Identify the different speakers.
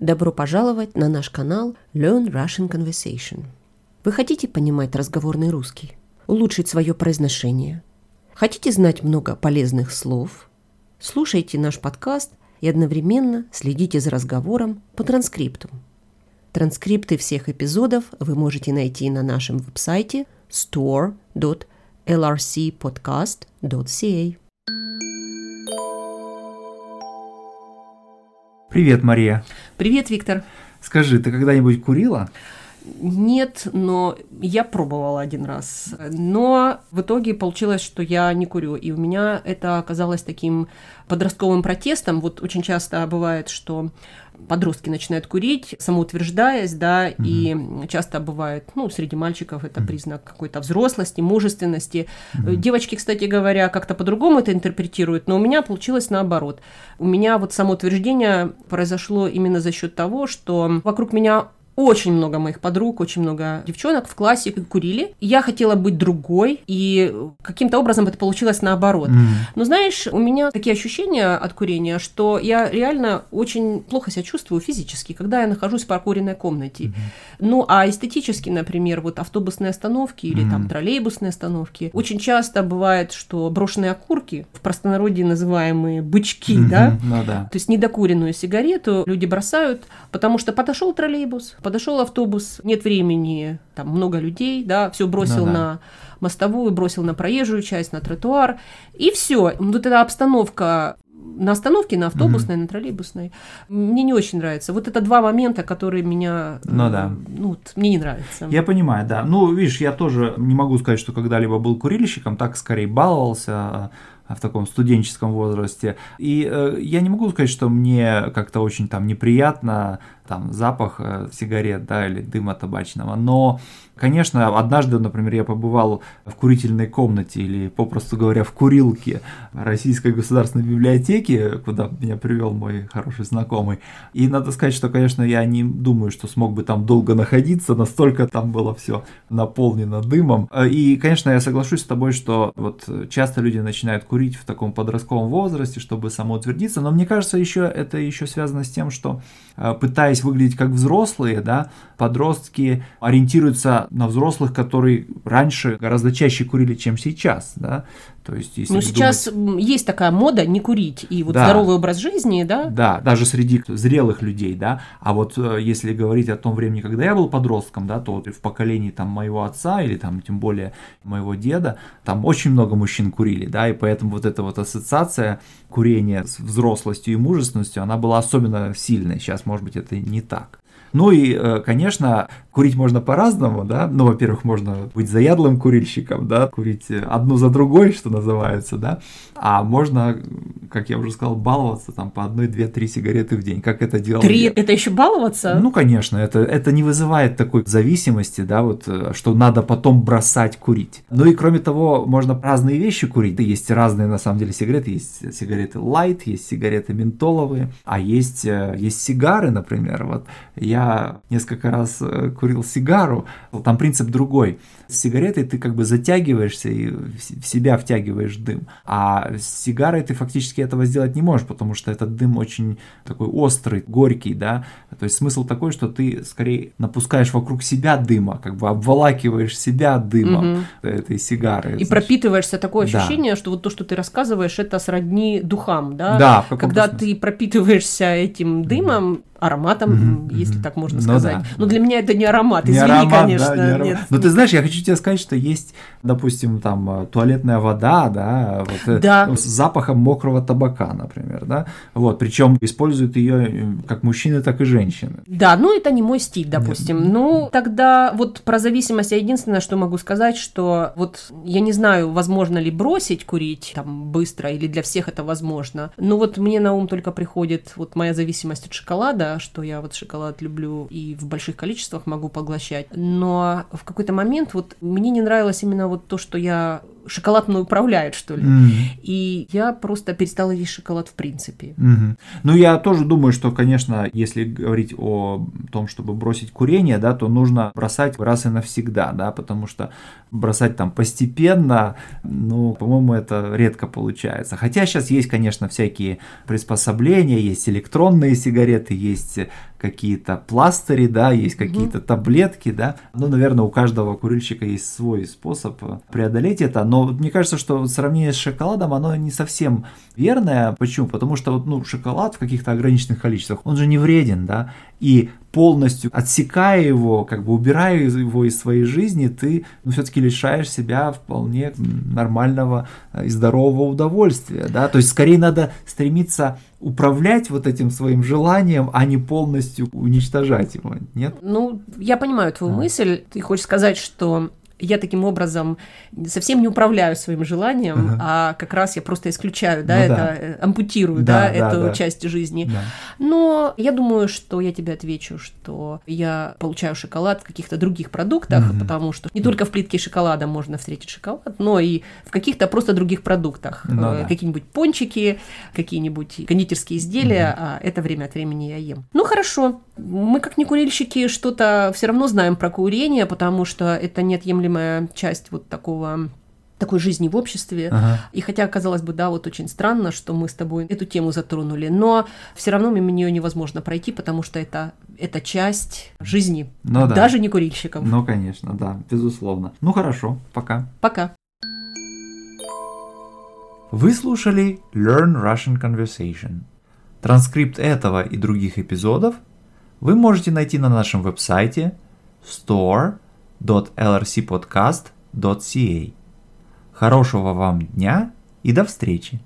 Speaker 1: Добро пожаловать на наш канал Learn Russian Conversation. Вы хотите понимать разговорный русский? Улучшить свое произношение? Хотите знать много полезных слов? Слушайте наш подкаст и одновременно следите за разговором по транскрипту. Транскрипты всех эпизодов вы можете найти на нашем веб-сайте store.lrcpodcast.ca.
Speaker 2: Привет, Мария.
Speaker 1: Привет, Виктор.
Speaker 2: Скажи, ты когда-нибудь курила?
Speaker 1: Нет, но я пробовала один раз. Но в итоге получилось, что я не курю. И у меня это оказалось таким подростковым протестом. Вот очень часто бывает, что подростки начинают курить, самоутверждаясь, да, угу. и часто бывает, ну, среди мальчиков это признак какой-то взрослости, мужественности. Угу. Девочки, кстати говоря, как-то по-другому это интерпретируют, но у меня получилось наоборот. У меня вот самоутверждение произошло именно за счет того, что вокруг меня очень много моих подруг, очень много девчонок в классе курили. Я хотела быть другой, и каким-то образом это получилось наоборот. Mm. Но знаешь, у меня такие ощущения от курения, что я реально очень плохо себя чувствую физически, когда я нахожусь в прокуренной комнате. Mm-hmm. Ну, а эстетически, например, вот автобусные остановки или mm-hmm. там троллейбусные остановки, очень часто бывает, что брошенные окурки, в простонародье называемые бычки, mm-hmm. да?
Speaker 2: Ну, да,
Speaker 1: то есть недокуренную сигарету люди бросают, потому что подошел троллейбус, подошел автобус, нет времени, там много людей, да, все бросил ну, да. на мостовую, бросил на проезжую часть, на тротуар, и все. Вот эта обстановка на остановке, на автобусной, mm-hmm. на троллейбусной. Мне не очень нравится. Вот это два момента, которые меня...
Speaker 2: Ну да.
Speaker 1: Ну, вот, мне не нравится.
Speaker 2: Я понимаю, да. Ну, видишь, я тоже не могу сказать, что когда-либо был курильщиком, так скорее баловался в таком студенческом возрасте. И э, я не могу сказать, что мне как-то очень там неприятно там запах э, сигарет, да, или дыма табачного, но Конечно, однажды, например, я побывал в курительной комнате или, попросту говоря, в курилке Российской государственной библиотеки, куда меня привел мой хороший знакомый. И надо сказать, что, конечно, я не думаю, что смог бы там долго находиться, настолько там было все наполнено дымом. И, конечно, я соглашусь с тобой, что вот часто люди начинают курить в таком подростковом возрасте, чтобы самоутвердиться, но мне кажется, еще это еще связано с тем, что э, пытаясь выглядеть как взрослые, да, подростки ориентируются на взрослых, которые раньше гораздо чаще курили, чем сейчас, да,
Speaker 1: то есть, если ну, сейчас думать... есть такая мода не курить, и вот да. здоровый образ жизни, да?
Speaker 2: Да, даже среди зрелых людей, да. А вот э, если говорить о том времени, когда я был подростком, да, то вот в поколении там моего отца или там тем более моего деда, там очень много мужчин курили, да, и поэтому вот эта вот ассоциация курения с взрослостью и мужественностью, она была особенно сильной. Сейчас, может быть, это не так. Ну и, э, конечно, курить можно по-разному, да. Ну, во-первых, можно быть заядлым курильщиком, да, курить одну за другой, что называется, да. А можно, как я уже сказал, баловаться там по одной, две, три сигареты в день, как это делал
Speaker 1: Три?
Speaker 2: Я.
Speaker 1: Это еще баловаться?
Speaker 2: Ну, конечно, это, это не вызывает такой зависимости, да, вот, э, что надо потом бросать курить. Ну и кроме того, можно разные вещи курить. Есть разные, на самом деле, сигареты. Есть сигареты light, есть сигареты ментоловые, а есть, э, есть сигары, например. Вот я несколько раз э, курил сигару, там принцип другой. С сигаретой ты как бы затягиваешься и в себя втягиваешь дым, а с сигарой ты фактически этого сделать не можешь, потому что этот дым очень такой острый, горький, да, то есть смысл такой, что ты скорее напускаешь вокруг себя дыма, как бы обволакиваешь себя дымом угу. этой сигары.
Speaker 1: И значит. пропитываешься такое ощущение, да. что вот то, что ты рассказываешь, это сродни духам, да?
Speaker 2: Да.
Speaker 1: Когда ты пропитываешься этим дымом, ароматом, mm-hmm. если так можно ну, сказать. Да. Но для меня это не аромат, не извини, аромат, конечно. Да, не аромат.
Speaker 2: Но ты знаешь, я хочу тебе сказать, что есть, допустим, там э, туалетная вода, да, вот, э, да. с запахом мокрого табака, например, да, вот, причем используют ее э, как мужчины, так и женщины.
Speaker 1: Да, ну это не мой стиль, допустим. Нет. Ну тогда вот про зависимость я единственное, что могу сказать, что вот я не знаю, возможно ли бросить курить там быстро или для всех это возможно. Но вот мне на ум только приходит вот моя зависимость от шоколада, что я вот шоколад люблю и в больших количествах могу поглощать. Но в какой-то момент вот мне не нравилось именно вот то, что я шоколад мной управляет, что ли. Mm. И я просто перестала есть шоколад в принципе.
Speaker 2: Mm-hmm. Ну, я тоже думаю, что, конечно, если говорить о том, чтобы бросить курение, да, то нужно бросать раз и навсегда, да, потому что бросать там постепенно, ну, по-моему, это редко получается. Хотя сейчас есть, конечно, всякие приспособления, есть электронные сигареты, есть какие-то пластыри, да, есть какие-то таблетки, да. Ну, наверное, у каждого курильщика есть свой способ преодолеть это. Но мне кажется, что сравнение с шоколадом, оно не совсем верное. Почему? Потому что вот, ну, шоколад в каких-то ограниченных количествах, он же не вреден, да. И полностью отсекая его, как бы убирая его из своей жизни, ты ну, все-таки лишаешь себя вполне нормального и здорового удовольствия. Да? То есть скорее надо стремиться управлять вот этим своим желанием, а не полностью уничтожать его, нет?
Speaker 1: Ну, я понимаю твою а. мысль. Ты хочешь сказать, что я таким образом совсем не управляю своим желанием, ага. а как раз я просто исключаю, да, ну, это да. Э, ампутирую, да, да, эту да. часть жизни. Да. Но я думаю, что я тебе отвечу, что я получаю шоколад в каких-то других продуктах, угу. потому что не только в плитке шоколада можно встретить шоколад, но и в каких-то просто других продуктах. Ну, э, да. Какие-нибудь пончики, какие-нибудь кондитерские изделия, угу. а это время от времени я ем. Ну хорошо, мы как не курильщики что-то все равно знаем про курение, потому что это неотъемлемая часть вот такого такой жизни в обществе. Ага. И хотя, казалось бы, да, вот очень странно, что мы с тобой эту тему затронули, но все равно мимо нее невозможно пройти, потому что это, это часть жизни, ну, даже да. не курильщиков.
Speaker 2: Ну, конечно, да, безусловно. Ну, хорошо, пока.
Speaker 1: Пока.
Speaker 2: Вы слушали Learn Russian Conversation. Транскрипт этого и других эпизодов вы можете найти на нашем веб-сайте store www.lrcpodcast.ca. Хорошего вам дня и до встречи!